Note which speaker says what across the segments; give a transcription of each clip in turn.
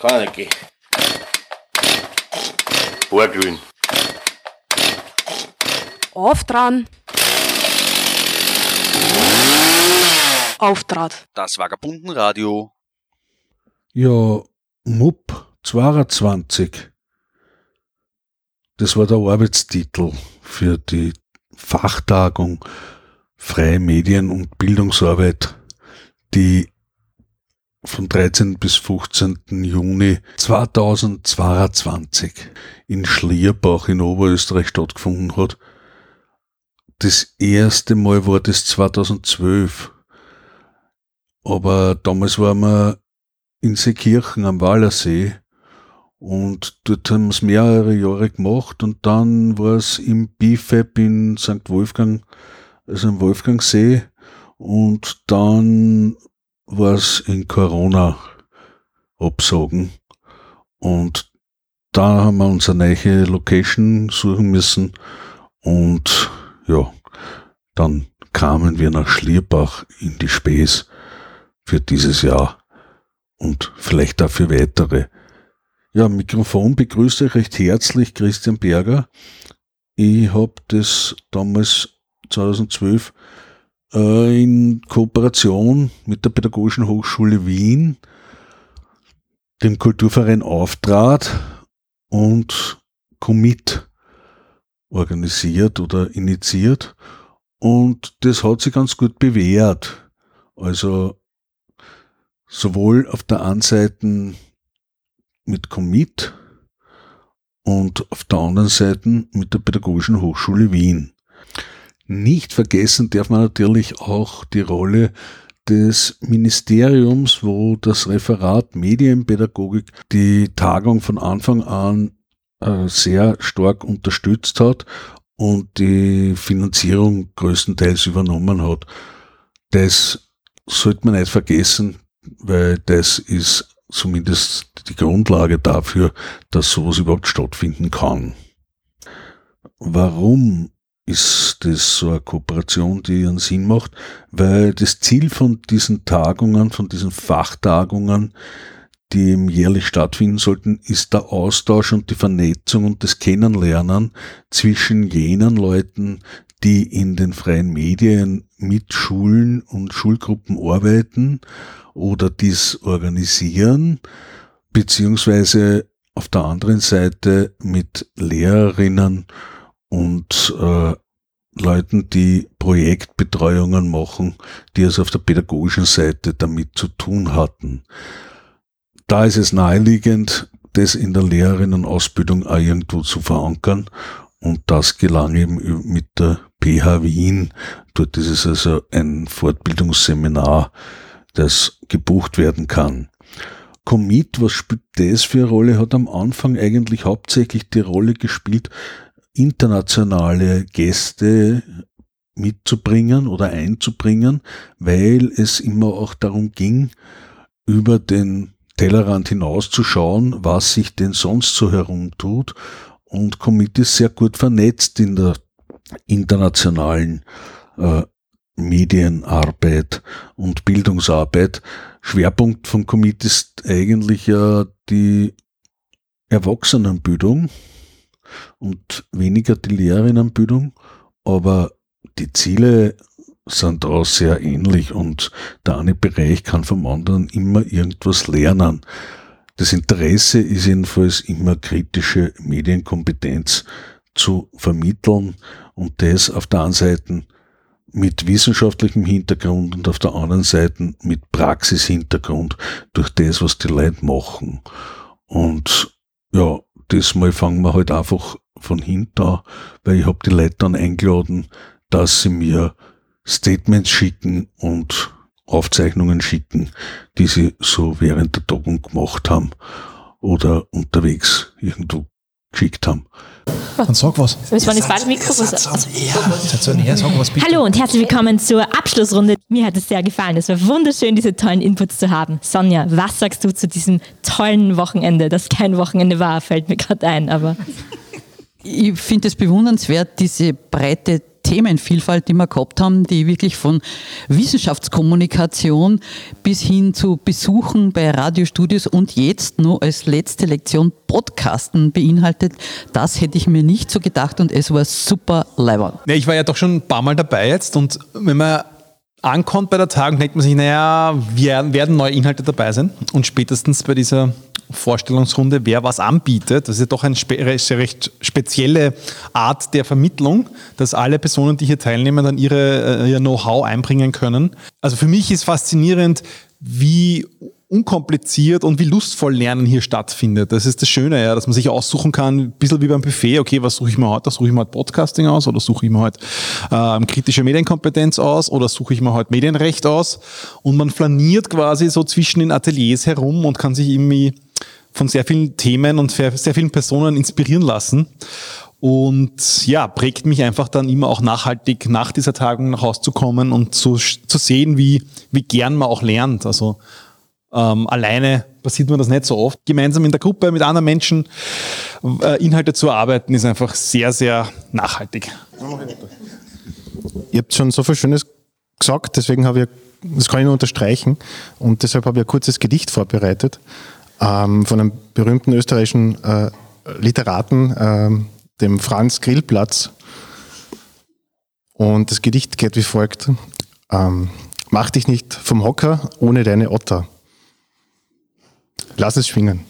Speaker 1: Kann nicht gehen. Vorglühen.
Speaker 2: Auf dran. Auftrat.
Speaker 3: Das Vagabundenradio.
Speaker 4: Ja, MUP 22. Das war der Arbeitstitel für die Fachtagung Freie Medien- und Bildungsarbeit, die von 13. bis 15. Juni 2022 in Schlierbach in Oberösterreich stattgefunden hat. Das erste Mal war das 2012. Aber damals waren wir in Seekirchen am Wallersee und dort haben wir es mehrere Jahre gemacht und dann war es im BIFAB in St. Wolfgang, also am Wolfgangsee und dann war es in Corona absagen und da haben wir uns eine neue Location suchen müssen und ja, dann kamen wir nach Schlierbach in die Späß für dieses Jahr und vielleicht auch für weitere. Ja, Mikrofon begrüße ich recht herzlich Christian Berger. Ich habe das damals 2012 äh, in Kooperation mit der Pädagogischen Hochschule Wien, dem Kulturverein Auftrat und Commit organisiert oder initiiert. Und das hat sich ganz gut bewährt. Also sowohl auf der einen Seite mit Commit und auf der anderen Seite mit der Pädagogischen Hochschule Wien. Nicht vergessen darf man natürlich auch die Rolle des Ministeriums, wo das Referat Medienpädagogik die Tagung von Anfang an äh, sehr stark unterstützt hat und die Finanzierung größtenteils übernommen hat. Das sollte man nicht vergessen, weil das ist zumindest die Grundlage dafür, dass sowas überhaupt stattfinden kann. Warum ist das so eine Kooperation, die einen Sinn macht, weil das Ziel von diesen Tagungen, von diesen Fachtagungen, die jährlich stattfinden sollten, ist der Austausch und die Vernetzung und das Kennenlernen zwischen jenen Leuten, die in den freien Medien mit Schulen und Schulgruppen arbeiten oder dies organisieren, beziehungsweise auf der anderen Seite mit Lehrerinnen und äh, Leuten, die Projektbetreuungen machen, die es auf der pädagogischen Seite damit zu tun hatten. Da ist es naheliegend, das in der Lehrerinnenausbildung auch irgendwo zu verankern und das gelang eben mit der PH Wien. Dort ist es also ein Fortbildungsseminar, das gebucht werden kann. Commit, was spielt das für eine Rolle? Hat am Anfang eigentlich hauptsächlich die Rolle gespielt, internationale Gäste mitzubringen oder einzubringen, weil es immer auch darum ging, über den Tellerrand hinauszuschauen, was sich denn sonst so herumtut. Und Commit ist sehr gut vernetzt in der internationalen äh, Medienarbeit und Bildungsarbeit. Schwerpunkt von Commit ist eigentlich ja die Erwachsenenbildung und weniger die Lehrerinnenbildung, aber die Ziele sind da sehr ähnlich und der eine Bereich kann vom anderen immer irgendwas lernen. Das Interesse ist jedenfalls immer kritische Medienkompetenz zu vermitteln und das auf der einen Seite mit wissenschaftlichem Hintergrund und auf der anderen Seite mit Praxishintergrund durch das, was die Leute machen. Und ja, diesmal fangen wir halt einfach von hinten an, weil ich habe die Leute dann eingeladen, dass sie mir Statements schicken und Aufzeichnungen schicken, die sie so während der Tagung gemacht haben oder unterwegs irgendwo geschickt haben.
Speaker 5: Dann sag was.
Speaker 6: Das war das Mikro. Also,
Speaker 5: Hallo
Speaker 6: und herzlich willkommen zur Abschlussrunde. Mir hat es sehr gefallen. Es war wunderschön, diese tollen Inputs zu haben. Sonja, was sagst du zu diesem tollen Wochenende, das kein Wochenende war, fällt mir gerade ein, aber.
Speaker 7: Ich finde es bewundernswert, diese breite
Speaker 1: Themenvielfalt, die wir gehabt haben, die wirklich von Wissenschaftskommunikation bis hin zu Besuchen bei Radiostudios und jetzt nur als letzte Lektion Podcasten beinhaltet, das hätte ich mir nicht so gedacht und es war super leibend.
Speaker 2: Ja, ich war ja doch schon ein paar Mal dabei jetzt und wenn man ankommt bei der Tagung, denkt man sich, naja, werden neue Inhalte dabei sein und spätestens bei dieser Vorstellungsrunde, wer was anbietet. Das ist ja doch eine recht spezielle Art der Vermittlung, dass alle Personen, die hier teilnehmen, dann ihre, äh, ihr Know-how einbringen können. Also für mich ist faszinierend, wie unkompliziert und wie lustvoll Lernen hier stattfindet. Das ist das Schöne, ja, dass man sich aussuchen kann, ein bisschen wie beim Buffet, okay, was suche ich mir heute? Suche ich mir heute Podcasting aus oder suche ich mir heute äh, kritische Medienkompetenz aus oder suche ich mir heute Medienrecht aus? Und man flaniert quasi so zwischen den Ateliers herum und kann sich irgendwie von sehr vielen Themen und sehr vielen Personen inspirieren lassen. Und ja, prägt mich einfach dann immer auch nachhaltig nach dieser Tagung nach Hause zu kommen und zu, zu sehen, wie, wie gern man auch lernt. Also ähm, alleine passiert mir das nicht so oft. Gemeinsam in der Gruppe mit anderen Menschen äh, Inhalte zu erarbeiten, ist einfach sehr, sehr nachhaltig.
Speaker 5: Ihr habt schon so viel Schönes gesagt, deswegen habe ich, das kann ich nur unterstreichen und deshalb habe ich ein kurzes Gedicht vorbereitet ähm, von einem berühmten österreichischen äh, Literaten, äh, dem Franz Grillplatz. Und das Gedicht geht wie folgt. Ähm, Mach dich nicht vom Hocker ohne deine Otter. Lass es schwingen.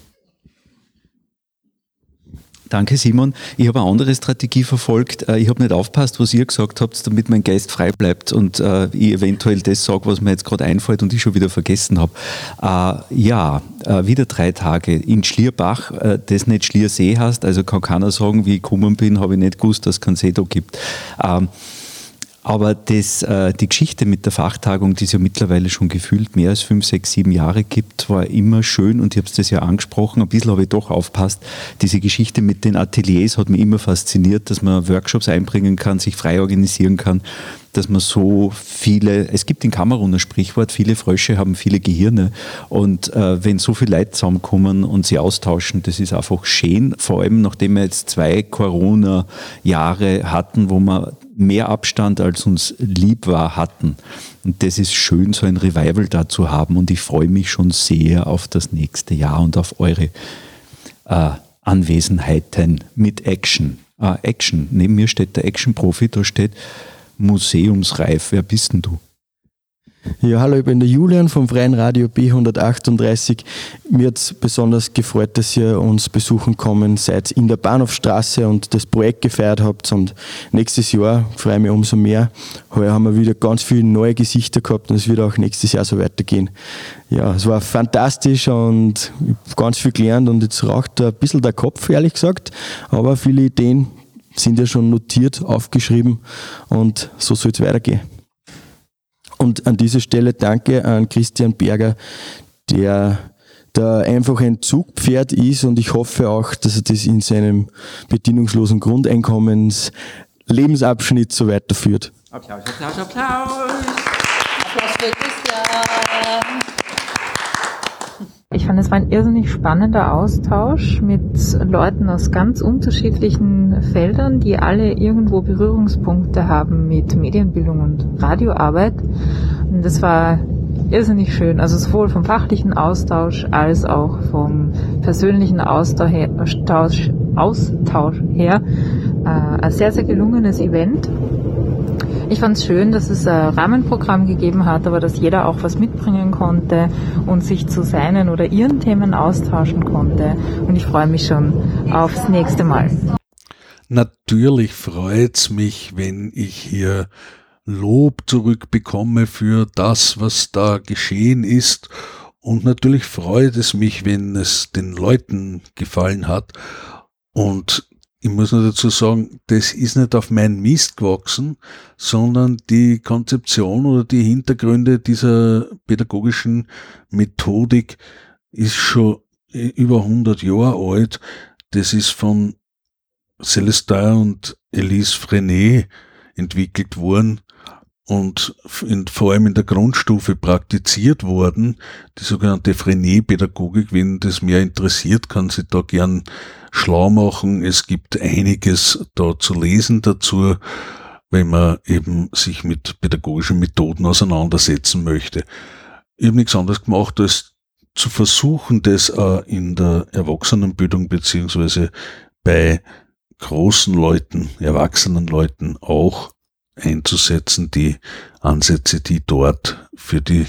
Speaker 7: Danke, Simon. Ich habe eine andere Strategie verfolgt. Äh, ich habe nicht aufpasst, was ihr gesagt habt, damit mein Geist frei bleibt und äh, ich eventuell das sage, was mir jetzt gerade einfällt und ich schon wieder vergessen habe. Äh, ja, wieder drei Tage in Schlierbach, das nicht Schliersee heißt, also kann keiner sagen, wie ich gekommen bin, habe ich nicht gewusst, dass es keinen See da gibt. Ähm, aber das, äh, die Geschichte mit der Fachtagung, die es ja mittlerweile schon gefühlt mehr als fünf, sechs, sieben Jahre gibt, war immer schön und ich habe es das ja angesprochen, ein bisschen habe ich doch aufpasst. Diese Geschichte mit den Ateliers hat mich immer fasziniert, dass man Workshops einbringen kann, sich frei organisieren kann, dass man so viele, es gibt in Kamerun ein Sprichwort, viele Frösche haben viele Gehirne. Und äh, wenn so viele Leute zusammenkommen und sie austauschen, das ist einfach schön, vor allem nachdem wir jetzt zwei Corona-Jahre hatten, wo man mehr Abstand als uns lieb war hatten. Und das ist schön, so ein Revival da zu haben. Und ich freue mich schon sehr auf das nächste Jahr und auf eure äh, Anwesenheiten mit Action. Äh, Action. Neben mir steht der Action-Profi, da steht museumsreif. Wer bist denn du?
Speaker 8: Ja, hallo, ich bin der Julian vom Freien Radio B138. Mir hat es besonders gefreut, dass ihr uns besuchen kommen seid in der Bahnhofstraße und das Projekt gefeiert habt. Und nächstes Jahr freue ich mich umso mehr. Heuer haben wir wieder ganz viele neue Gesichter gehabt und es wird auch nächstes Jahr so weitergehen. Ja, es war fantastisch und ganz viel gelernt und jetzt raucht ein bisschen der Kopf, ehrlich gesagt. Aber viele Ideen sind ja schon notiert, aufgeschrieben und so soll es weitergehen. Und an dieser Stelle danke an Christian Berger, der da einfach ein Zugpferd ist und ich hoffe auch, dass er das in seinem bedingungslosen Grundeinkommens Lebensabschnitt so weiterführt. Applaus, Applaus, Applaus. Applaus für
Speaker 9: Christian. Ich fand, es war ein irrsinnig spannender Austausch mit Leuten aus ganz unterschiedlichen Feldern, die alle irgendwo Berührungspunkte haben mit Medienbildung und Radioarbeit. Und das war irrsinnig schön. Also sowohl vom fachlichen Austausch als auch vom persönlichen Austausch her, Austausch her äh, ein sehr, sehr gelungenes Event. Ich fand es schön, dass es ein Rahmenprogramm gegeben hat, aber dass jeder auch was mitbringen konnte und sich zu seinen oder ihren Themen austauschen konnte. Und ich freue mich schon aufs nächste Mal.
Speaker 4: Natürlich freut es mich, wenn ich hier Lob zurückbekomme für das, was da geschehen ist. Und natürlich freut es mich, wenn es den Leuten gefallen hat. Und ich muss nur dazu sagen, das ist nicht auf meinen Mist gewachsen, sondern die Konzeption oder die Hintergründe dieser pädagogischen Methodik ist schon über 100 Jahre alt. Das ist von Celestin und Elise Frenet entwickelt worden und in, vor allem in der Grundstufe praktiziert worden. Die sogenannte Frenet-Pädagogik, wenn das mehr interessiert, kann sich da gern schlau machen. Es gibt einiges da zu lesen dazu. wenn man eben sich mit pädagogischen Methoden auseinandersetzen möchte. Ich habe nichts anderes gemacht, als zu versuchen, das äh, in der Erwachsenenbildung beziehungsweise bei großen Leuten, erwachsenen Leuten auch einzusetzen, die Ansätze, die dort für die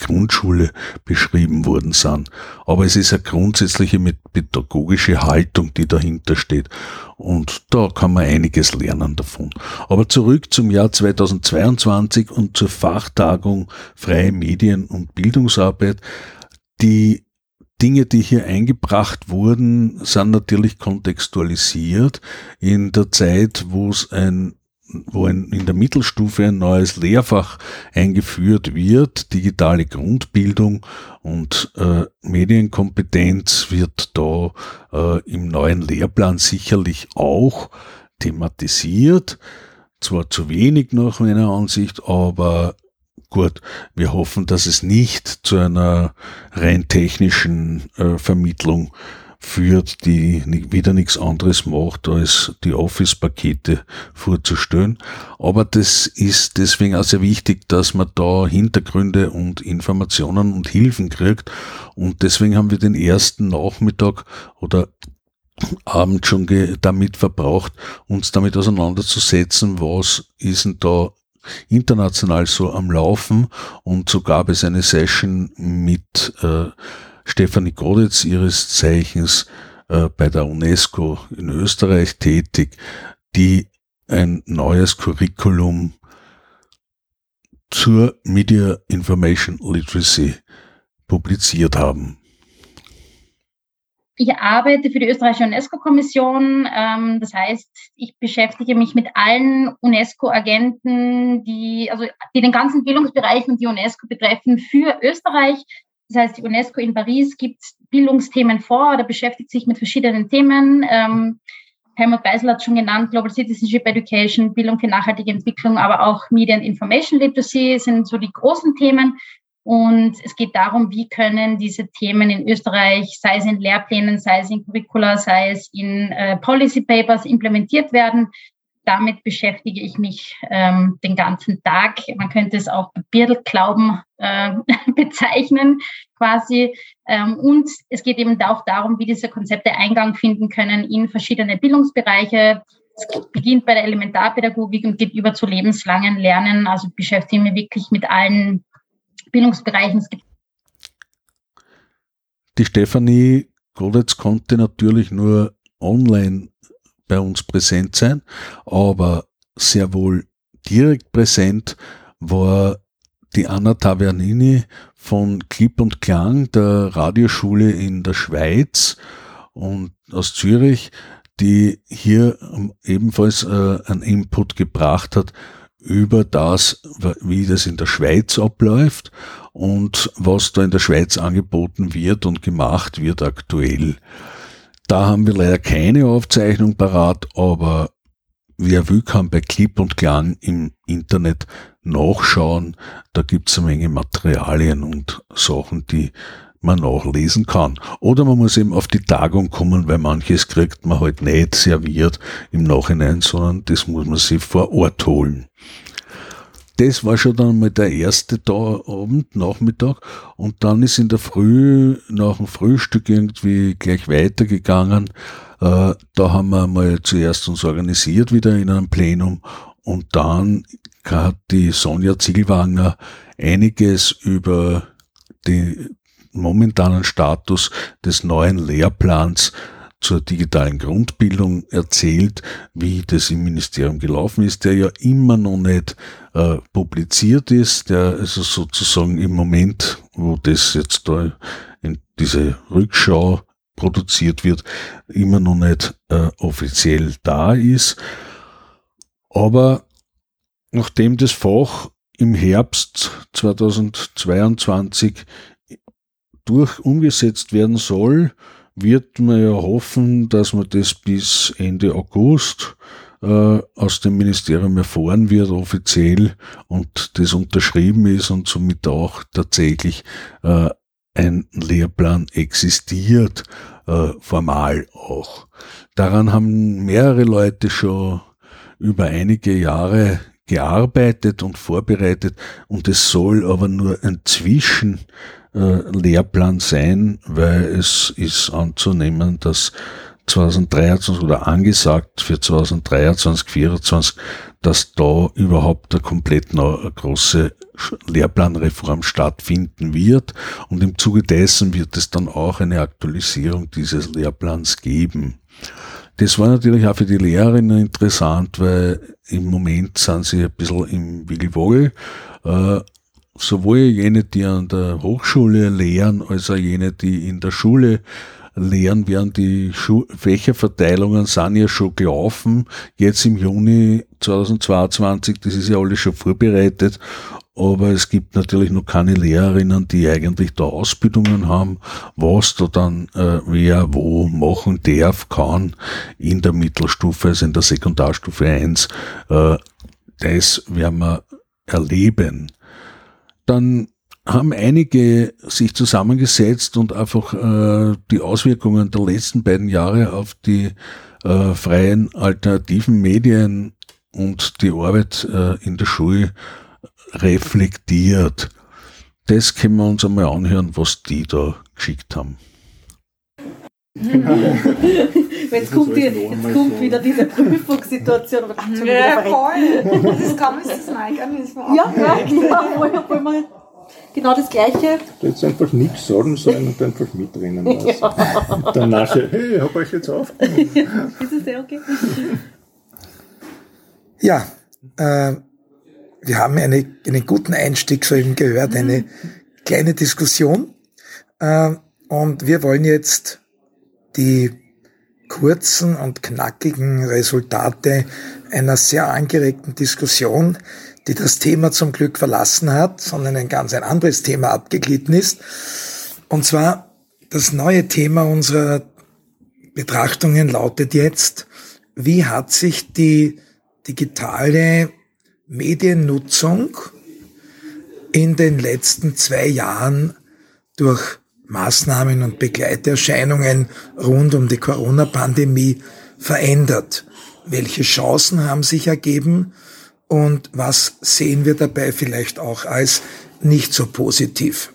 Speaker 4: Grundschule beschrieben worden sind. Aber es ist eine grundsätzliche pädagogische Haltung, die dahinter steht. Und da kann man einiges lernen davon. Aber zurück zum Jahr 2022 und zur Fachtagung Freie Medien und Bildungsarbeit. Die Dinge, die hier eingebracht wurden, sind natürlich kontextualisiert in der Zeit, wo es ein wo ein, in der Mittelstufe ein neues Lehrfach eingeführt wird, digitale Grundbildung und äh, Medienkompetenz wird da äh, im neuen Lehrplan sicherlich auch thematisiert. Zwar zu wenig nach meiner Ansicht, aber gut, wir hoffen, dass es nicht zu einer rein technischen äh, Vermittlung führt, die wieder nichts anderes macht, als die Office-Pakete vorzustellen. Aber das ist deswegen auch sehr wichtig, dass man da Hintergründe und Informationen und Hilfen kriegt. Und deswegen haben wir den ersten Nachmittag oder Abend schon damit verbraucht, uns damit auseinanderzusetzen, was ist denn da international so am Laufen. Und so gab es eine Session mit äh, Stefanie Godetz, ihres Zeichens äh, bei der UNESCO in Österreich tätig, die ein neues Curriculum zur Media Information Literacy publiziert haben.
Speaker 10: Ich arbeite für die österreichische UNESCO-Kommission. Ähm, das heißt, ich beschäftige mich mit allen UNESCO-Agenten, die, also, die den ganzen Bildungsbereich und die UNESCO betreffen für Österreich. Das heißt, die UNESCO in Paris gibt Bildungsthemen vor oder beschäftigt sich mit verschiedenen Themen. Ähm, Helmut Beisel hat schon genannt, Global Citizenship Education, Bildung für nachhaltige Entwicklung, aber auch Media and Information Literacy sind so die großen Themen. Und es geht darum, wie können diese Themen in Österreich, sei es in Lehrplänen, sei es in Curricula, sei es in äh, Policy Papers implementiert werden damit beschäftige ich mich ähm, den ganzen Tag. Man könnte es auch Birdelglauben äh, bezeichnen, quasi. Ähm, und es geht eben auch darum, wie diese Konzepte Eingang finden können in verschiedene Bildungsbereiche. Es beginnt bei der Elementarpädagogik und geht über zu lebenslangen Lernen. Also beschäftige mich wirklich mit allen Bildungsbereichen.
Speaker 4: Die Stefanie Godetz konnte natürlich nur online bei uns präsent sein, aber sehr wohl direkt präsent war die Anna Tavernini von Clip und Klang der Radioschule in der Schweiz und aus Zürich, die hier ebenfalls äh, einen Input gebracht hat über das, wie das in der Schweiz abläuft und was da in der Schweiz angeboten wird und gemacht wird aktuell. Da haben wir leider keine Aufzeichnung parat, aber wer will, kann bei Clip und Klang im Internet nachschauen. Da gibt's eine Menge Materialien und Sachen, die man nachlesen kann. Oder man muss eben auf die Tagung kommen, weil manches kriegt man halt nicht serviert im Nachhinein, sondern das muss man sich vor Ort holen das war schon dann mal der erste da Abend, Nachmittag. Und dann ist in der Früh, nach dem Frühstück irgendwie gleich weitergegangen. Äh, da haben wir mal zuerst uns organisiert wieder in einem Plenum. Und dann hat die Sonja Ziegelwanger einiges über den momentanen Status des neuen Lehrplans zur digitalen Grundbildung erzählt, wie das im Ministerium gelaufen ist, der ja immer noch nicht äh, publiziert ist, der also sozusagen im Moment, wo das jetzt da in diese Rückschau produziert wird, immer noch nicht äh, offiziell da ist. Aber nachdem das Fach im Herbst 2022 durch umgesetzt werden soll, wird man ja hoffen, dass man das bis Ende August äh, aus dem Ministerium erfahren wird, offiziell, und das unterschrieben ist und somit auch tatsächlich äh, ein Lehrplan existiert, äh, formal auch. Daran haben mehrere Leute schon über einige Jahre gearbeitet und vorbereitet und es soll aber nur ein Zwischenlehrplan äh, sein, weil es ist anzunehmen, dass 2023 oder angesagt für 2023, 2024, dass da überhaupt eine komplett eine große Lehrplanreform stattfinden wird. Und im Zuge dessen wird es dann auch eine Aktualisierung dieses Lehrplans geben. Das war natürlich auch für die Lehrerinnen interessant, weil im Moment sind sie ein bisschen im Wiggelwogel. Äh, sowohl jene, die an der Hochschule lehren, als auch jene, die in der Schule lehren, während die Schu Fächerverteilungen sind ja schon gelaufen. Jetzt im Juni 2022, das ist ja alles schon vorbereitet. Aber es gibt natürlich noch keine Lehrerinnen, die eigentlich da Ausbildungen haben, was da dann äh, wer wo machen darf, kann in der Mittelstufe, also in der Sekundarstufe 1. Äh, das werden wir erleben. Dann haben einige sich zusammengesetzt und einfach äh, die Auswirkungen der letzten beiden Jahre auf die äh, freien alternativen Medien und die Arbeit äh, in der Schule reflektiert. Das können wir uns einmal anhören, was die da geschickt haben.
Speaker 11: jetzt kommt, die, jetzt kommt wieder diese Prüfungssituation. Ja, voll. Das ist kaum ist das Mike. Ja, ja, ja, wollen wir genau das Gleiche.
Speaker 12: Jetzt einfach nichts sagen sollen und einfach mitrennen lassen. Ja. Dann nachher, hey, ich hab euch jetzt aufgenommen. ist es sehr okay?
Speaker 13: Ja, äh, wir haben eine, einen guten Einstieg soeben gehört, eine kleine Diskussion. Äh, und wir wollen jetzt die kurzen und knackigen Resultate einer sehr angeregten Diskussion die das Thema zum Glück verlassen hat, sondern ein ganz ein anderes Thema abgeglitten ist. Und zwar das neue Thema unserer Betrachtungen lautet jetzt, wie hat sich die digitale Mediennutzung in den letzten zwei Jahren durch Maßnahmen und Begleiterscheinungen rund um die Corona-Pandemie verändert? Welche Chancen haben sich ergeben? und was sehen wir dabei vielleicht auch als nicht so positiv.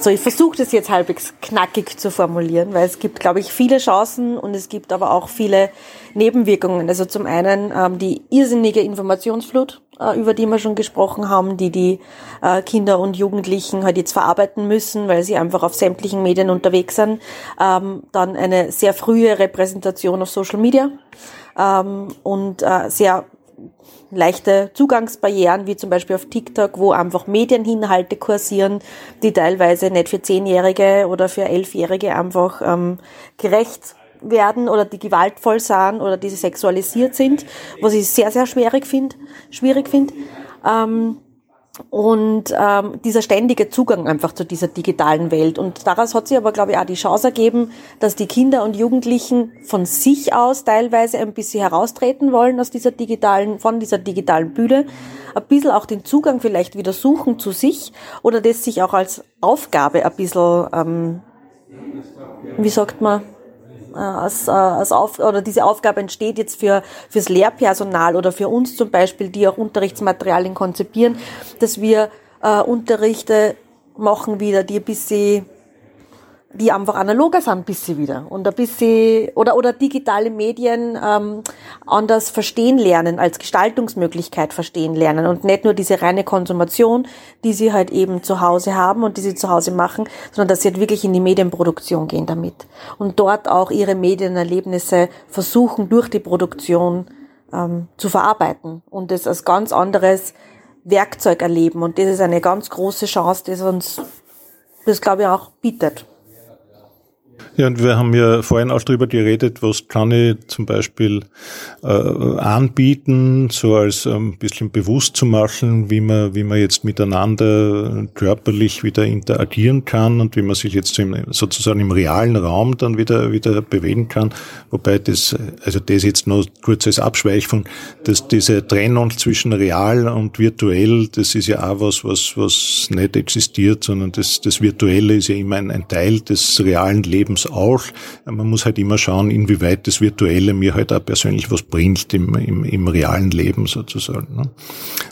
Speaker 11: So, ich versuche das jetzt halbwegs knackig zu formulieren, weil es gibt, glaube ich, viele Chancen und es gibt aber auch viele Nebenwirkungen. Also zum einen ähm, die irrsinnige Informationsflut, über die wir schon gesprochen haben, die die äh, Kinder und Jugendlichen halt jetzt verarbeiten müssen, weil sie einfach auf sämtlichen Medien unterwegs sind. Ähm, dann eine sehr frühe Repräsentation auf Social Media ähm, und äh, sehr leichte Zugangsbarrieren, wie zum Beispiel auf TikTok, wo einfach Medieninhalte kursieren, die teilweise nicht für Zehnjährige oder für Elfjährige einfach ähm, gerecht werden oder die gewaltvoll sind oder die sexualisiert sind, was ich sehr, sehr schwierig finde. Schwierig find. Ähm, und ähm, dieser ständige Zugang einfach zu dieser digitalen Welt. Und daraus hat sich aber, glaube ich, auch die Chance ergeben, dass die Kinder und Jugendlichen von sich aus teilweise ein bisschen heraustreten wollen aus dieser digitalen, von dieser digitalen Bühne, ein bisschen auch den Zugang vielleicht wieder suchen zu sich oder das sich auch als Aufgabe ein bisschen, ähm, wie sagt man, als, äh, als auf, oder diese Aufgabe entsteht jetzt für fürs Lehrpersonal oder für uns zum Beispiel, die auch Unterrichtsmaterialien konzipieren, dass wir äh, Unterrichte machen wieder, die ein bisschen die einfach analoger sind ein bisschen wieder. Und ein bisschen oder oder digitale Medien ähm, anders verstehen lernen als Gestaltungsmöglichkeit verstehen lernen. Und nicht nur diese reine Konsumation, die sie halt eben zu Hause haben und die sie zu Hause machen, sondern dass sie halt wirklich in die Medienproduktion gehen damit. Und dort auch ihre Medienerlebnisse versuchen durch die Produktion ähm, zu verarbeiten und das als ganz anderes Werkzeug erleben. Und das ist eine ganz große Chance, die uns das glaube ich auch bietet.
Speaker 12: Ja, und wir haben ja vorhin auch darüber geredet, was kann ich zum Beispiel äh, anbieten, so als ein ähm, bisschen bewusst zu machen, wie man, wie man jetzt miteinander körperlich wieder interagieren kann und wie man sich jetzt sozusagen im realen Raum dann wieder, wieder bewegen kann. Wobei das, also das jetzt noch kurz als Abschweichung, dass diese Trennung zwischen real und virtuell, das ist ja auch was, was, was nicht existiert, sondern das, das Virtuelle ist ja immer ein, ein Teil des realen Lebens das auch. Man muss halt immer schauen, inwieweit das Virtuelle mir halt auch persönlich was bringt im, im, im realen Leben sozusagen. Ne?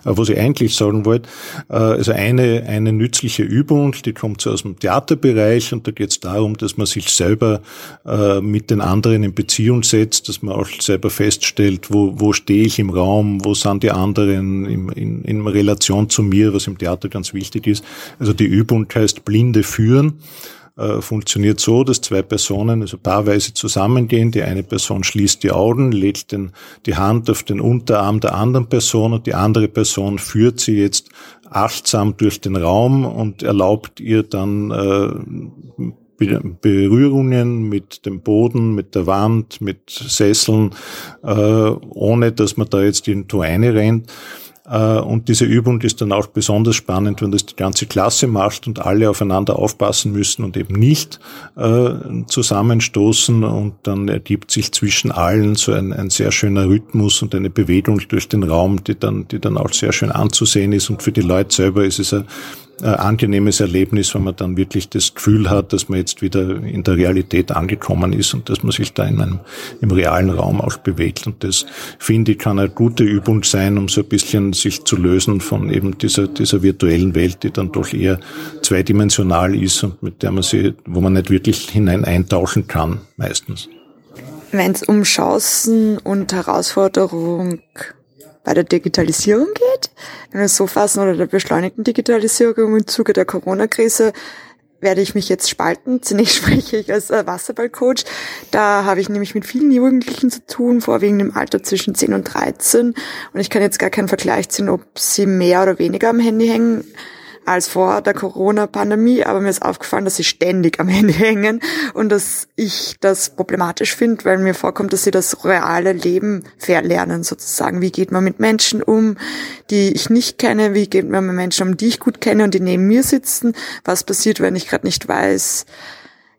Speaker 12: Was ich eigentlich sagen wollte, äh, also eine, eine nützliche Übung, die kommt so aus dem Theaterbereich und da geht es darum, dass man sich selber äh, mit den anderen in Beziehung setzt, dass man auch selber feststellt, wo, wo stehe ich im Raum, wo sind die anderen in, in, in Relation zu mir, was im Theater ganz wichtig ist. Also die Übung heißt Blinde führen äh, funktioniert so, dass zwei Personen also paarweise zusammengehen. Die eine Person schließt die Augen, legt den, die Hand auf den Unterarm der anderen Person und die andere Person führt sie jetzt achtsam durch den Raum und erlaubt ihr dann äh, Berührungen mit dem Boden, mit der Wand, mit Sesseln, äh, ohne dass man da jetzt irgendwo eine rennt. Äh, und diese Übung ist dann auch besonders spannend, wenn das die ganze Klasse macht und alle aufeinander aufpassen müssen und eben nicht äh, zusammenstoßen. Und dann ergibt sich zwischen allen so ein, ein sehr schöner Rhythmus und eine Bewegung durch den Raum, die dann, die dann auch sehr schön anzusehen ist. Und für die Leute selber ist es ein äh, angenehmes Erlebnis, wenn man dann wirklich das Gefühl hat, dass man jetzt wieder in der Realität angekommen ist und dass man sich da in einem, im realen Raum auch bewegt. Und das, finde ich, kann eine gute Übung sein, um so ein bisschen sich zu lösen von eben dieser, dieser virtuellen Welt, die dann doch eher zweidimensional ist und mit der man sie, wo man nicht wirklich hinein eintauchen kann, meistens.
Speaker 14: Wenn es um Chancen und Herausforderungen bei der Digitalisierung geht, wenn wir es so fassen, oder der beschleunigten Digitalisierung im Zuge der Corona-Krise, werde ich mich jetzt spalten. Zunächst spreche ich als äh, Wasserballcoach. Da habe ich nämlich mit vielen Jugendlichen zu tun, vorwiegend im Alter zwischen 10 und 13. Und ich kann jetzt gar keinen Vergleich ziehen, ob sie mehr oder weniger am Handy hängen als vor der Corona-Pandemie, aber mir ist aufgefallen, dass sie ständig am Handy hängen und dass ich das problematisch finde, weil mir vorkommt, dass sie das reale Leben verlernen sozusagen. Wie geht man mit Menschen um, die ich nicht kenne? Wie geht man mit Menschen um, die ich gut kenne und die neben mir sitzen? Was passiert, wenn ich gerade nicht weiß,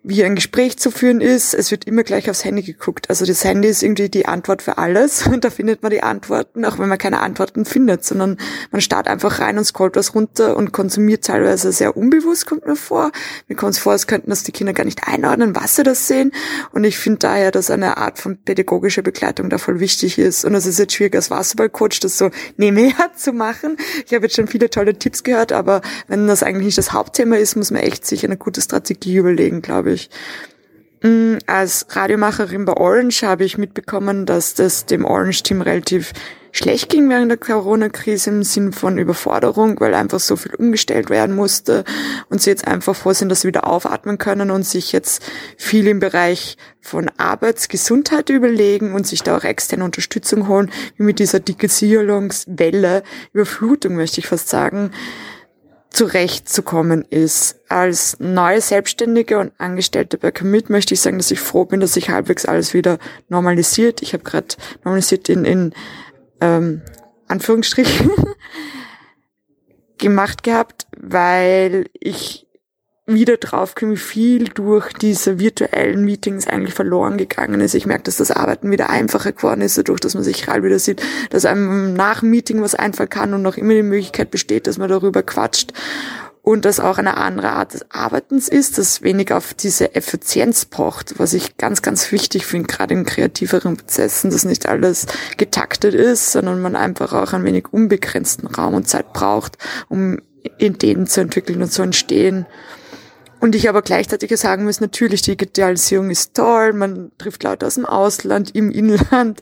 Speaker 14: wie ein Gespräch zu führen ist. Es wird immer gleich aufs Handy geguckt. Also das Handy ist irgendwie die Antwort für alles und da findet man die Antworten, auch wenn man keine Antworten findet, sondern man starrt einfach rein und scrollt was runter und konsumiert teilweise sehr unbewusst, kommt mir vor. Mir kommt es vor, als könnten das die Kinder gar nicht einordnen, was sie das sehen. Und ich finde daher, dass eine Art von pädagogischer Begleitung da voll wichtig ist. Und es ist jetzt schwierig als Wasserballcoach, das so nebenher zu machen. Ich habe jetzt schon viele tolle Tipps gehört, aber wenn das eigentlich nicht das Hauptthema ist, muss man echt sich eine gute Strategie überlegen, glaube ich ich. Mm, als Radiomacherin bei Orange habe ich mitbekommen, dass das dem Orange-Team relativ schlecht ging während der Corona-Krise im Sinn von Überforderung, weil einfach so viel umgestellt werden musste und sie jetzt einfach froh sind, dass sie wieder aufatmen können und sich jetzt viel im Bereich von Arbeitsgesundheit überlegen und sich da auch externe Unterstützung holen, wie mit dieser Digitalisierungswelle, Überflutung möchte ich fast sagen, zurechtzukommen ist. Als neue Selbstständige und Angestellte bei Commit möchte ich sagen, dass ich froh bin, dass sich halbwegs alles wieder normalisiert. Ich habe gerade normalisiert in, in ähm, Anführungsstrichen gemacht gehabt, weil ich wieder draufkomme, wie viel durch diese virtuellen Meetings eigentlich verloren gegangen ist. Ich merke, dass das Arbeiten wieder einfacher geworden ist, dadurch, dass man sich real wieder sieht, dass einem nach dem Meeting was einfallen kann und noch immer die Möglichkeit besteht, dass man darüber quatscht und dass auch eine andere Art des Arbeitens ist, das weniger auf diese Effizienz pocht, was ich ganz, ganz wichtig finde, gerade in kreativeren Prozessen, dass nicht alles getaktet ist, sondern man einfach auch ein wenig unbegrenzten Raum und Zeit braucht, um Ideen zu entwickeln und zu entstehen. Und ich aber gleichzeitig sagen muss, natürlich, Digitalisierung ist toll, man trifft Leute aus dem Ausland, im Inland.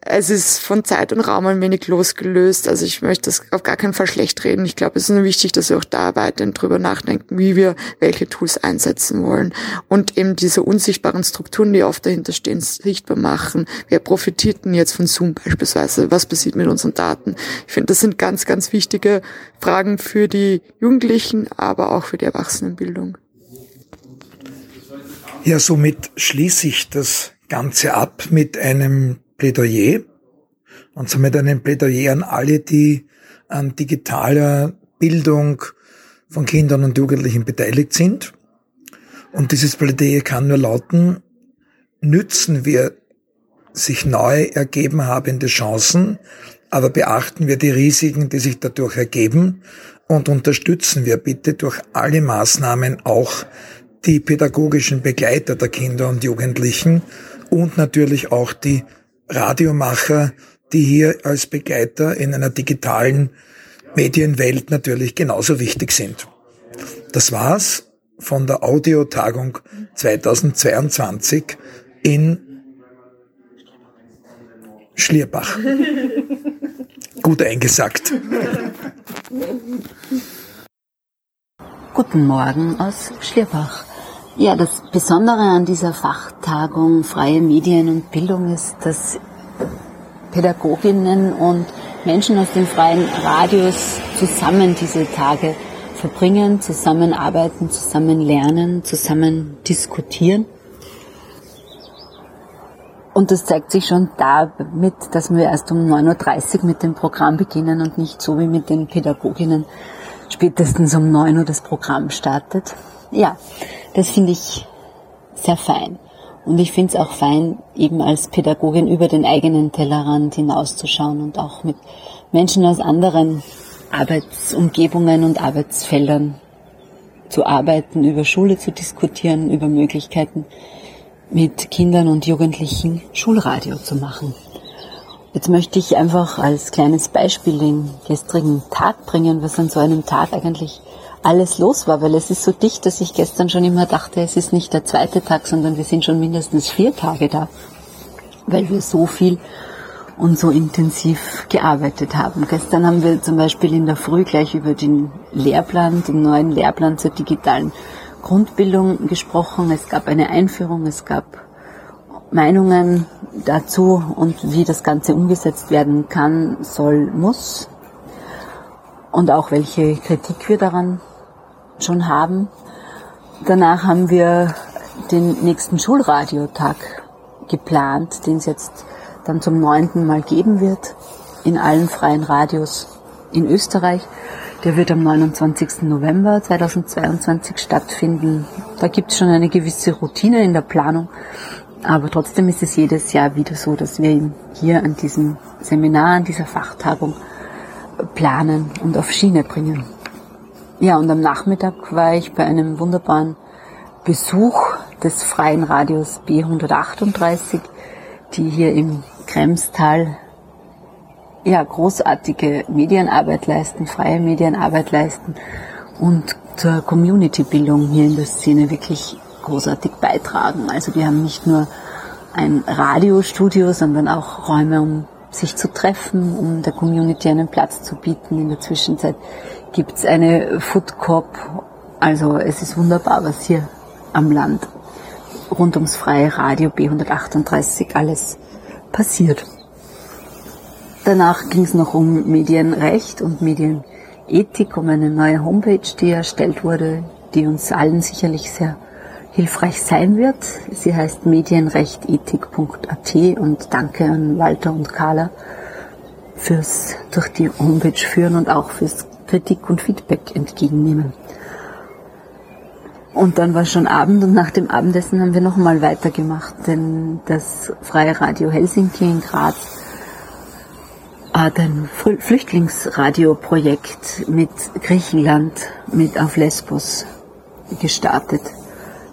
Speaker 14: Es ist von Zeit und Raum ein wenig losgelöst. Also ich möchte das auf gar keinen Fall schlecht reden. Ich glaube, es ist nur wichtig, dass wir auch da weiterhin drüber nachdenken, wie wir welche Tools einsetzen wollen. Und eben diese unsichtbaren Strukturen, die oft dahinter stehen, sichtbar machen. Wer profitiert denn jetzt von Zoom beispielsweise? Was passiert mit unseren Daten? Ich finde, das sind ganz, ganz wichtige Fragen für die Jugendlichen, aber auch für die Erwachsenenbildung.
Speaker 13: Ja, somit schließe ich das Ganze ab mit einem Plädoyer und somit einem Plädoyer an alle, die an digitaler Bildung von Kindern und Jugendlichen beteiligt sind. Und dieses Plädoyer kann nur lauten, nützen wir sich neu ergeben habende Chancen, aber beachten wir die Risiken, die sich dadurch ergeben und unterstützen wir bitte durch alle Maßnahmen auch die pädagogischen Begleiter der Kinder und Jugendlichen und natürlich auch die Radiomacher, die hier als Begleiter in einer digitalen Medienwelt natürlich genauso wichtig sind. Das war's von der Audiotagung 2022 in Schlierbach. Gut eingesagt.
Speaker 15: Guten Morgen aus Schlierbach. Ja, das Besondere an dieser Fachtagung Freie Medien und Bildung ist, dass Pädagoginnen und Menschen aus den freien Radios zusammen diese Tage verbringen, zusammenarbeiten, zusammen lernen, zusammen diskutieren. Und das zeigt sich schon damit, dass wir erst um 9.30 Uhr mit dem Programm beginnen und nicht so wie mit den Pädagoginnen spätestens um 9 Uhr das Programm startet. Ja, das finde ich sehr fein. Und ich finde es auch fein, eben als Pädagogin über den eigenen Tellerrand hinauszuschauen und auch mit Menschen aus anderen Arbeitsumgebungen und Arbeitsfeldern zu arbeiten, über Schule zu diskutieren, über Möglichkeiten mit Kindern und Jugendlichen Schulradio zu machen. Jetzt möchte ich einfach als kleines Beispiel den gestrigen Tag bringen, was an so einem Tag eigentlich alles los war, weil es ist so dicht, dass ich gestern schon immer dachte, es ist nicht der zweite Tag, sondern wir sind schon mindestens vier Tage da, weil wir so viel und so intensiv gearbeitet haben. Gestern haben wir zum Beispiel in der Früh gleich über den Lehrplan, den neuen Lehrplan zur digitalen Grundbildung gesprochen. Es gab eine Einführung, es gab Meinungen dazu und wie das Ganze umgesetzt werden kann, soll, muss. Und auch welche Kritik wir daran schon haben. Danach haben wir den nächsten Schulradiotag geplant, den es jetzt dann zum neunten Mal geben wird in allen freien Radios in Österreich. Der wird am 29. November 2022 stattfinden. Da gibt es schon eine gewisse Routine in der Planung, aber trotzdem ist es jedes Jahr wieder so, dass wir ihn hier an diesem Seminar, an dieser Fachtagung planen und auf Schiene bringen. Ja, und am Nachmittag war ich bei einem wunderbaren Besuch des freien Radios B138, die hier im Kremstal ja, großartige Medienarbeit leisten, freie Medienarbeit leisten und zur Community-Bildung hier in der Szene wirklich großartig beitragen. Also die haben nicht nur ein Radiostudio, sondern auch Räume, um sich zu treffen, um der Community einen Platz zu bieten. In der Zwischenzeit gibt es eine Food Corp. Also es ist wunderbar, was hier am Land rund ums freie Radio B138 alles passiert. Danach ging es noch um Medienrecht und Medienethik, um eine neue Homepage, die erstellt wurde, die uns allen sicherlich sehr hilfreich sein wird. Sie heißt medienrechtethik.at und danke an Walter und Carla fürs durch die Homepage führen und auch fürs Kritik und Feedback entgegennehmen. Und dann war schon Abend und nach dem Abendessen haben wir nochmal weitergemacht, denn das Freie Radio Helsinki in Graz hat ein Flüchtlingsradioprojekt mit Griechenland, mit auf Lesbos gestartet.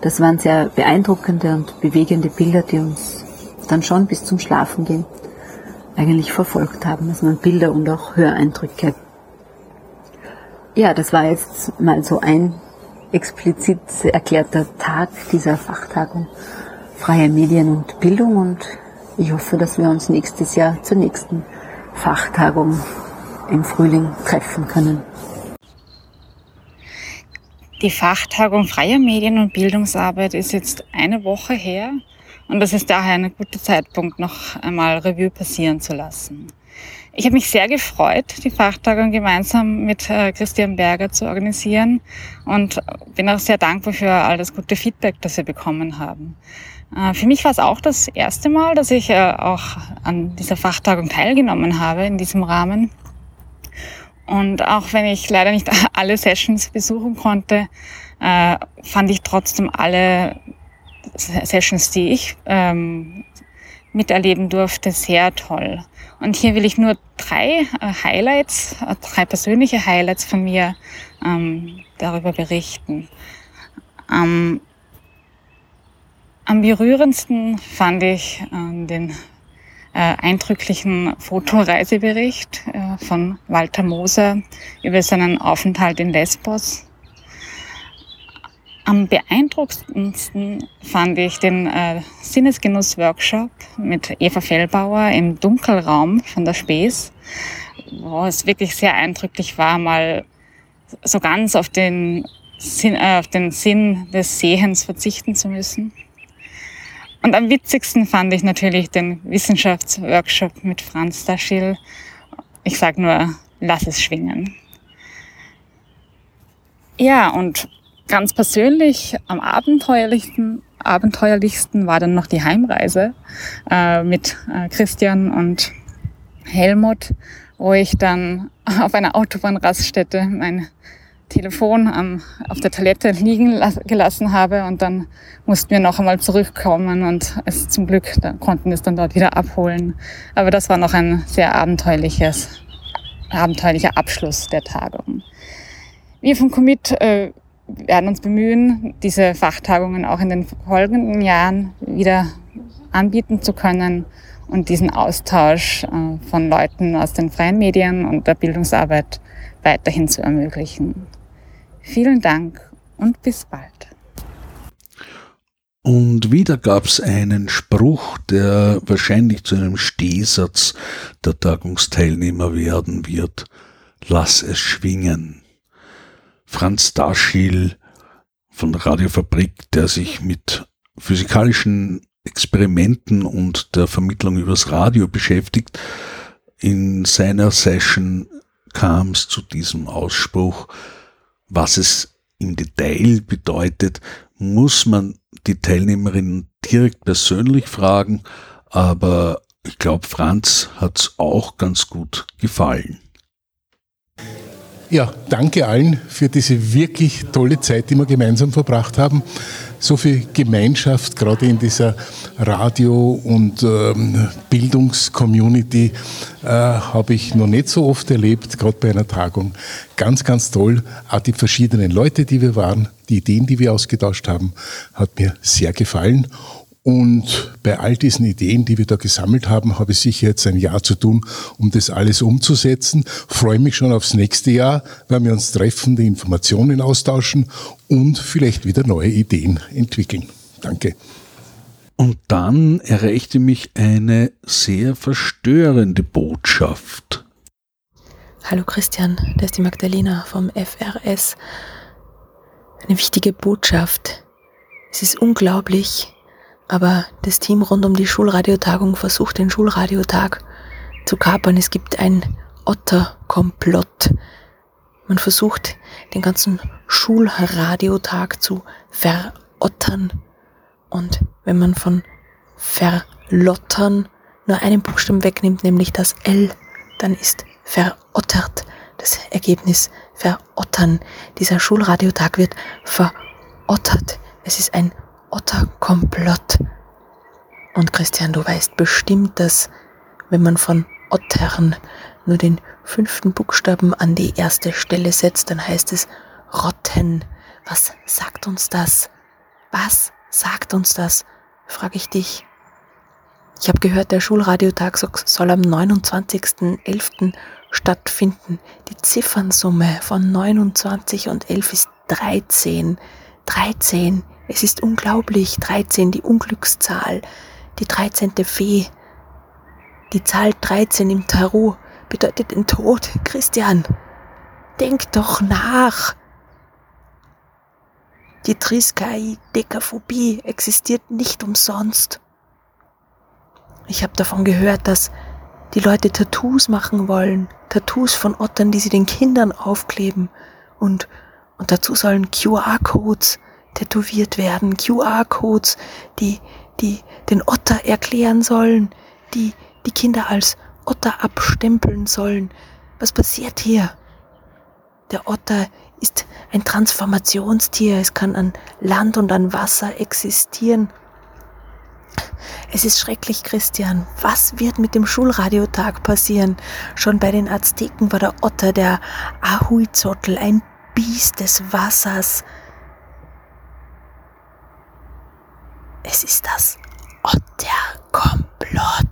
Speaker 15: Das waren sehr beeindruckende und bewegende Bilder, die uns dann schon bis zum Schlafengehen eigentlich verfolgt haben. Also man Bilder und auch Höreindrücke. Ja, das war jetzt mal so ein explizit erklärter Tag dieser Fachtagung Freie Medien und Bildung und ich hoffe, dass wir uns nächstes Jahr zur nächsten Fachtagung im Frühling treffen können.
Speaker 16: Die Fachtagung Freie Medien und Bildungsarbeit ist jetzt eine Woche her und das ist daher ein guter Zeitpunkt, noch einmal Revue passieren zu lassen. Ich habe mich sehr gefreut, die Fachtagung gemeinsam mit äh, Christian Berger zu organisieren und bin auch sehr dankbar für all das gute Feedback, das wir bekommen haben. Äh, für mich war es auch das erste Mal, dass ich äh, auch an dieser Fachtagung teilgenommen habe in diesem Rahmen. Und auch wenn ich leider nicht alle Sessions besuchen konnte, fand ich trotzdem alle Sessions, die ich ähm, miterleben durfte, sehr toll. Und hier will ich nur drei äh, Highlights, äh, drei persönliche Highlights von mir ähm, darüber berichten. Am Am berührendsten fand ich äh, den äh, eindrücklichen Fotoreisebericht äh, von Walter Moser über seinen Aufenthalt in Lesbos. Am beeindruckendsten fand ich den äh, Sinnesgenuss-Workshop mit Eva Fellbauer im Dunkelraum von der Spes, wo es wirklich sehr eindrücklich war, mal so ganz auf den Sinn, äh, auf den Sinn des Sehens verzichten zu müssen. Und am witzigsten fand ich natürlich den Wissenschaftsworkshop mit Franz Daschil. Ich sag nur, lass es schwingen. Ja, und ganz persönlich am abenteuerlichsten, abenteuerlichsten war dann noch die Heimreise äh, mit äh, Christian und Helmut, wo ich dann auf einer Autobahnraststätte mein Telefon am, auf der Toilette liegen gelassen habe und dann mussten wir noch einmal zurückkommen und es zum Glück da konnten es dann dort wieder abholen. Aber das war noch ein sehr abenteuerliches, abenteuerlicher Abschluss der Tagung. Wir vom Commit äh, werden uns bemühen, diese Fachtagungen auch in den folgenden Jahren wieder anbieten zu können und diesen Austausch äh, von Leuten aus den freien Medien und der Bildungsarbeit weiterhin zu ermöglichen. Vielen Dank und bis bald.
Speaker 4: Und wieder gab es einen Spruch, der wahrscheinlich zu einem Stehsatz der Tagungsteilnehmer werden wird. Lass es schwingen. Franz Daschil von Radiofabrik, der sich mit physikalischen Experimenten und der Vermittlung übers Radio beschäftigt, in seiner Session kam es zu diesem Ausspruch, was es im Detail bedeutet, muss man die Teilnehmerinnen direkt persönlich fragen, aber ich glaube, Franz hat es auch ganz gut gefallen.
Speaker 17: Ja, danke allen für diese wirklich tolle Zeit, die wir gemeinsam verbracht haben. So viel Gemeinschaft, gerade in dieser Radio- und ähm, Bildungscommunity, äh, habe ich noch nicht so oft erlebt, gerade bei einer Tagung. Ganz, ganz toll. Auch die verschiedenen Leute, die wir waren, die Ideen, die wir ausgetauscht haben, hat mir sehr gefallen. Und bei all diesen Ideen, die wir da gesammelt haben, habe ich sicher jetzt ein Jahr zu tun, um das alles umzusetzen. Freue mich schon aufs nächste Jahr, weil wir uns treffen, die Informationen austauschen und vielleicht wieder neue Ideen entwickeln. Danke.
Speaker 4: Und dann erreichte mich eine sehr verstörende Botschaft.
Speaker 18: Hallo Christian, da ist die Magdalena vom FRS. Eine wichtige Botschaft. Es ist unglaublich, aber das Team rund um die Schulradiotagung versucht, den Schulradiotag zu kapern. Es gibt ein Otter-Komplott. Man versucht, den ganzen Schulradiotag zu verottern. Und wenn man von verlottern nur einen Buchstaben wegnimmt, nämlich das L, dann ist verottert das Ergebnis verottern. Dieser Schulradiotag wird verottert. Es ist ein Otterkomplott. Und Christian, du weißt bestimmt, dass wenn man von Ottern nur den fünften Buchstaben an die erste Stelle setzt, dann heißt es Rotten. Was sagt uns das? Was sagt uns das? frage ich dich. Ich habe gehört, der Schulradiotag soll am 29.11. stattfinden. Die Ziffernsumme von 29 und 11 ist 13. 13. Es ist unglaublich. 13, die Unglückszahl. Die 13. Fee. Die Zahl 13 im Tarot bedeutet den Tod. Christian, denk doch nach. Die Triskai-Dekaphobie existiert nicht umsonst. Ich habe davon gehört, dass die Leute Tattoos machen wollen. Tattoos von Ottern, die sie den Kindern aufkleben. Und, und dazu sollen QR-Codes tätowiert werden. QR-Codes, die, die den Otter erklären sollen, die die Kinder als Otter abstempeln sollen. Was passiert hier? Der Otter ist ein Transformationstier. Es kann an Land und an Wasser existieren. Es ist schrecklich, Christian. Was wird mit dem Schulradiotag passieren? Schon bei den Azteken war der Otter der Ahuizotl, ein Biest des Wassers. Es ist das Otterkomplott.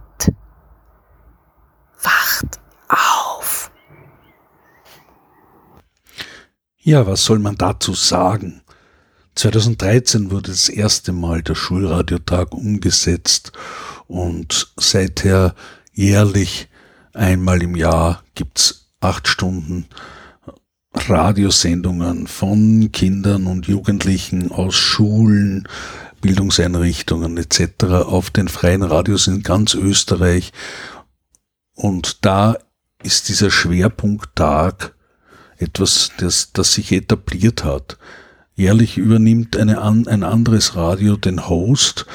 Speaker 18: Wacht auf!
Speaker 4: Ja, was soll man dazu sagen? 2013 wurde das erste Mal der Schulradiotag umgesetzt und seither jährlich einmal im Jahr gibt's acht Stunden Radiosendungen von Kindern und Jugendlichen aus Schulen, Bildungseinrichtungen etc. auf den freien Radios in ganz Österreich. Und da ist dieser Schwerpunkttag etwas, das, das sich etabliert hat. Jährlich übernimmt eine, ein anderes Radio den Host,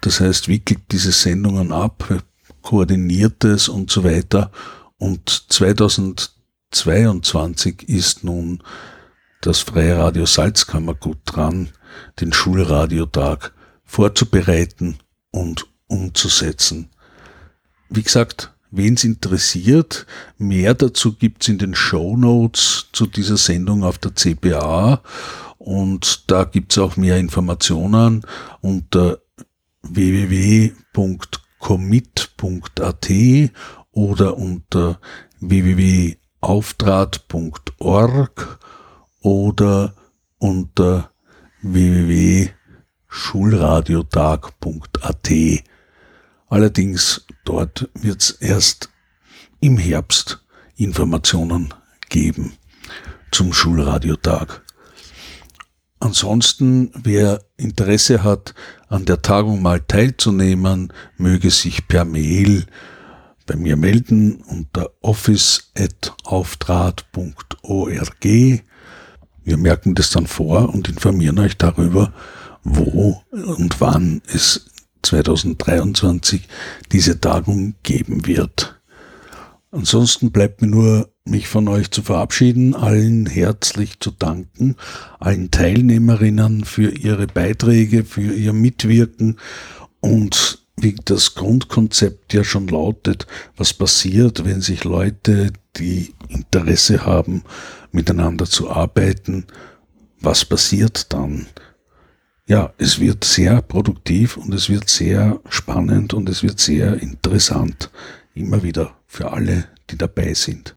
Speaker 4: das heißt, wickelt diese Sendungen ab, koordiniert es und so weiter. Und 2022 ist nun das Freie Radio Salzkammergut dran, den Schulradiotag vorzubereiten und umzusetzen. Wie gesagt, wen es interessiert, mehr dazu gibt's in den Show Notes zu dieser Sendung auf der CPA und da gibt's auch mehr Informationen unter www.commit.at oder unter www.auftrat.org oder unter www.schulradiotag.at. Allerdings dort wird es erst im Herbst Informationen geben zum Schulradiotag. Ansonsten, wer Interesse hat, an der Tagung mal teilzunehmen, möge sich per Mail bei mir melden unter office.auftrat.org. Wir merken das dann vor und informieren euch darüber, wo und wann es 2023 diese Tagung geben wird. Ansonsten bleibt mir nur, mich von euch zu verabschieden, allen herzlich zu danken, allen Teilnehmerinnen für ihre Beiträge, für ihr Mitwirken und wie das Grundkonzept ja schon lautet, was passiert, wenn sich Leute, die Interesse haben, miteinander zu arbeiten, was passiert dann? Ja, es wird sehr produktiv und es wird sehr spannend und es wird sehr interessant. Immer wieder für alle, die dabei sind.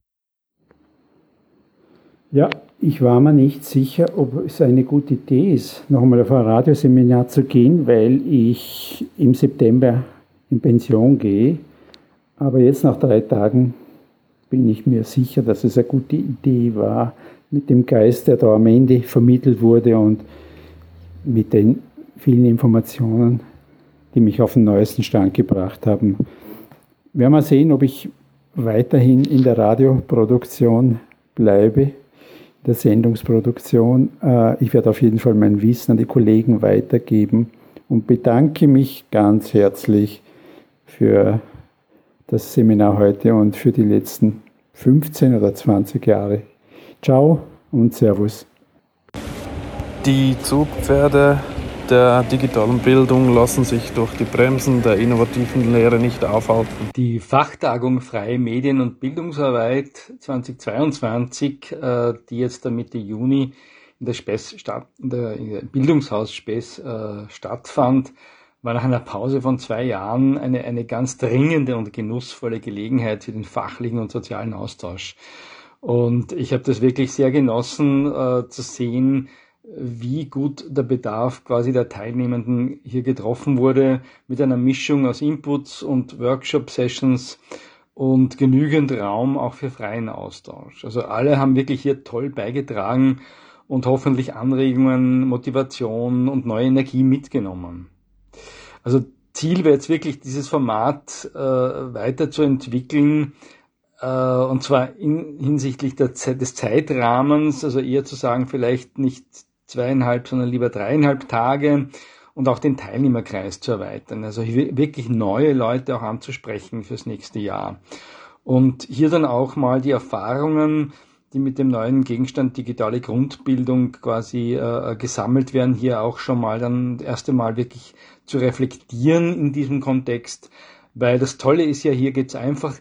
Speaker 19: Ja, ich war mir nicht sicher, ob es eine gute Idee ist, nochmal auf ein Radioseminar zu gehen, weil ich im September in Pension gehe. Aber jetzt nach drei Tagen bin ich mir sicher, dass es eine gute Idee war, mit dem Geist, der da am Ende vermittelt wurde und mit den vielen Informationen, die mich auf den neuesten Stand gebracht haben. Wir werden mal sehen, ob ich weiterhin in der Radioproduktion bleibe, der Sendungsproduktion. Äh, ich werde auf jeden Fall mein Wissen an die Kollegen weitergeben und bedanke mich ganz herzlich für das Seminar heute und für die letzten 15 oder 20 Jahre. Ciao und Servus.
Speaker 20: Die Zugpferde der digitalen Bildung lassen sich durch die Bremsen der innovativen Lehre nicht aufhalten.
Speaker 21: Die Fachtagung Freie Medien- und Bildungsarbeit 2022, äh, die jetzt Mitte Juni in der, Spes, in der Bildungshaus Spes äh, stattfand, war nach einer Pause von zwei Jahren eine, eine ganz dringende und genussvolle Gelegenheit für den fachlichen und sozialen Austausch. Und ich habe das wirklich sehr genossen äh, zu sehen, wie gut der Bedarf quasi der Teilnehmenden hier getroffen wurde, mit einer Mischung aus Inputs und Workshop-Sessions und genügend Raum auch für freien Austausch. Also alle haben wirklich hier toll beigetragen und hoffentlich Anregungen, Motivation und neue Energie mitgenommen. Also Ziel wäre jetzt wirklich, dieses Format äh, weiterzuentwickeln, äh, und zwar in, hinsichtlich der des Zeitrahmens, also eher zu sagen, vielleicht nicht zweieinhalb, sondern lieber dreieinhalb Tage und auch den Teilnehmerkreis zu erweitern. Also wirklich neue Leute auch anzusprechen fürs nächste Jahr. Und hier dann auch mal die Erfahrungen, die mit dem neuen Gegenstand digitale Grundbildung quasi äh, gesammelt werden, hier auch schon mal dann das erste Mal wirklich zu reflektieren in diesem Kontext. Weil das Tolle ist ja, hier geht es einfach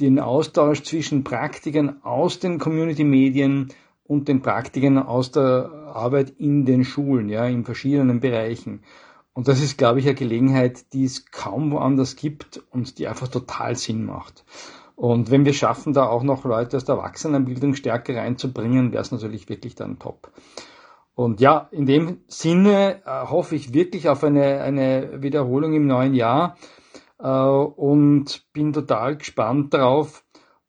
Speaker 21: den Austausch zwischen Praktikern aus den Community-Medien und den Praktikern aus der Arbeit in den Schulen, ja, in verschiedenen Bereichen. Und das ist, glaube ich, eine Gelegenheit, die es kaum woanders gibt und die einfach total Sinn macht. Und wenn wir schaffen, da auch noch Leute aus der Erwachsenenbildung stärker reinzubringen, wäre es natürlich wirklich dann top. Und ja, in dem Sinne äh, hoffe ich wirklich auf eine, eine Wiederholung im neuen Jahr äh, und bin total gespannt darauf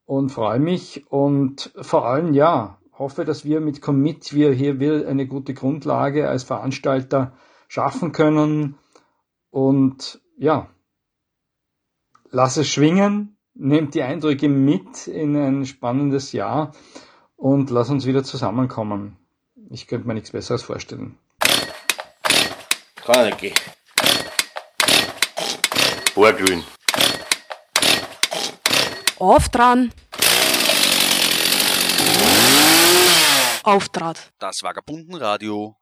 Speaker 21: und freue mich und vor allem ja, hoffe, dass wir mit Commit, wir hier will eine gute Grundlage als Veranstalter schaffen können und ja, lass es schwingen, nehmt die Eindrücke mit in ein spannendes Jahr und lass uns wieder zusammenkommen. Ich könnte mir nichts Besseres vorstellen.
Speaker 22: Carnegie. Vorglühen.
Speaker 23: Auf dran. Auftrat.
Speaker 24: Das Vagabundenradio